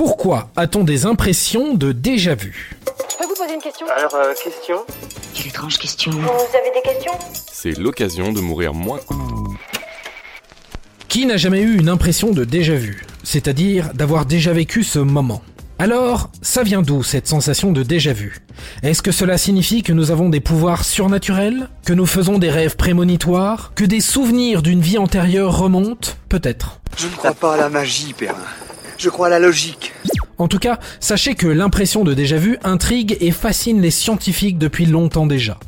Pourquoi a-t-on des impressions de déjà-vu Je peux vous poser une question Alors, euh, question Quelle étrange question. Vous avez des questions C'est l'occasion de mourir moins. Qui n'a jamais eu une impression de déjà-vu C'est-à-dire d'avoir déjà vécu ce moment alors, ça vient d'où cette sensation de déjà-vu Est-ce que cela signifie que nous avons des pouvoirs surnaturels Que nous faisons des rêves prémonitoires Que des souvenirs d'une vie antérieure remontent? Peut-être. Je ne crois pas à la magie, Perrin. En tout cas, sachez que l'impression de déjà-vu intrigue et fascine les scientifiques depuis longtemps déjà.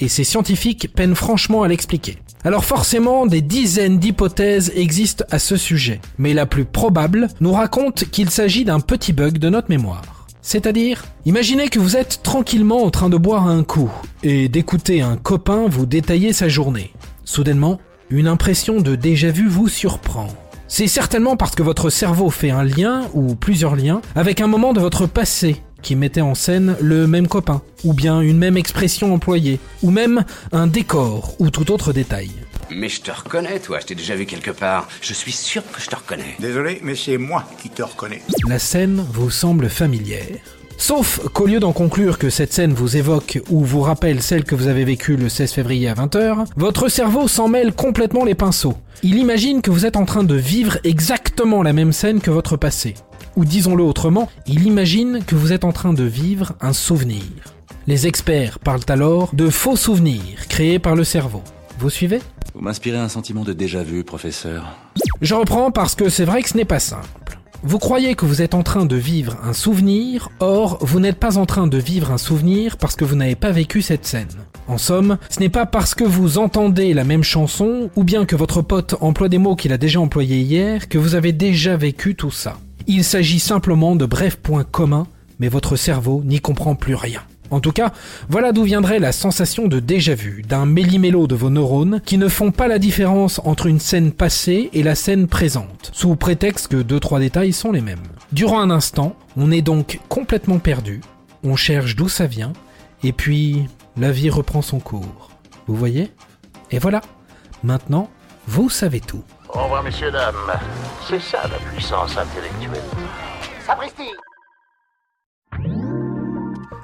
Et ces scientifiques peinent franchement à l'expliquer. Alors forcément, des dizaines d'hypothèses existent à ce sujet, mais la plus probable nous raconte qu'il s'agit d'un petit bug de notre mémoire. C'est-à-dire, imaginez que vous êtes tranquillement en train de boire un coup et d'écouter un copain vous détailler sa journée. Soudainement, une impression de déjà-vu vous surprend. C'est certainement parce que votre cerveau fait un lien, ou plusieurs liens, avec un moment de votre passé qui mettait en scène le même copain, ou bien une même expression employée, ou même un décor ou tout autre détail. Mais je te reconnais, toi, je t'ai déjà vu quelque part. Je suis sûr que je te reconnais. Désolé, mais c'est moi qui te reconnais. La scène vous semble familière. Sauf qu'au lieu d'en conclure que cette scène vous évoque ou vous rappelle celle que vous avez vécue le 16 février à 20h, votre cerveau s'en mêle complètement les pinceaux. Il imagine que vous êtes en train de vivre exactement la même scène que votre passé. Ou disons-le autrement, il imagine que vous êtes en train de vivre un souvenir. Les experts parlent alors de faux souvenirs créés par le cerveau. Vous suivez? Vous m'inspirez un sentiment de déjà-vu, professeur. Je reprends parce que c'est vrai que ce n'est pas simple. Vous croyez que vous êtes en train de vivre un souvenir, or vous n'êtes pas en train de vivre un souvenir parce que vous n'avez pas vécu cette scène. En somme, ce n'est pas parce que vous entendez la même chanson ou bien que votre pote emploie des mots qu'il a déjà employés hier que vous avez déjà vécu tout ça. Il s'agit simplement de brefs points communs, mais votre cerveau n'y comprend plus rien. En tout cas, voilà d'où viendrait la sensation de déjà-vu, d'un méli-mélo de vos neurones qui ne font pas la différence entre une scène passée et la scène présente, sous prétexte que deux trois détails sont les mêmes. Durant un instant, on est donc complètement perdu, on cherche d'où ça vient, et puis la vie reprend son cours. Vous voyez? Et voilà, maintenant, vous savez tout. Au revoir, messieurs, dames. C'est ça la puissance intellectuelle. Sapristi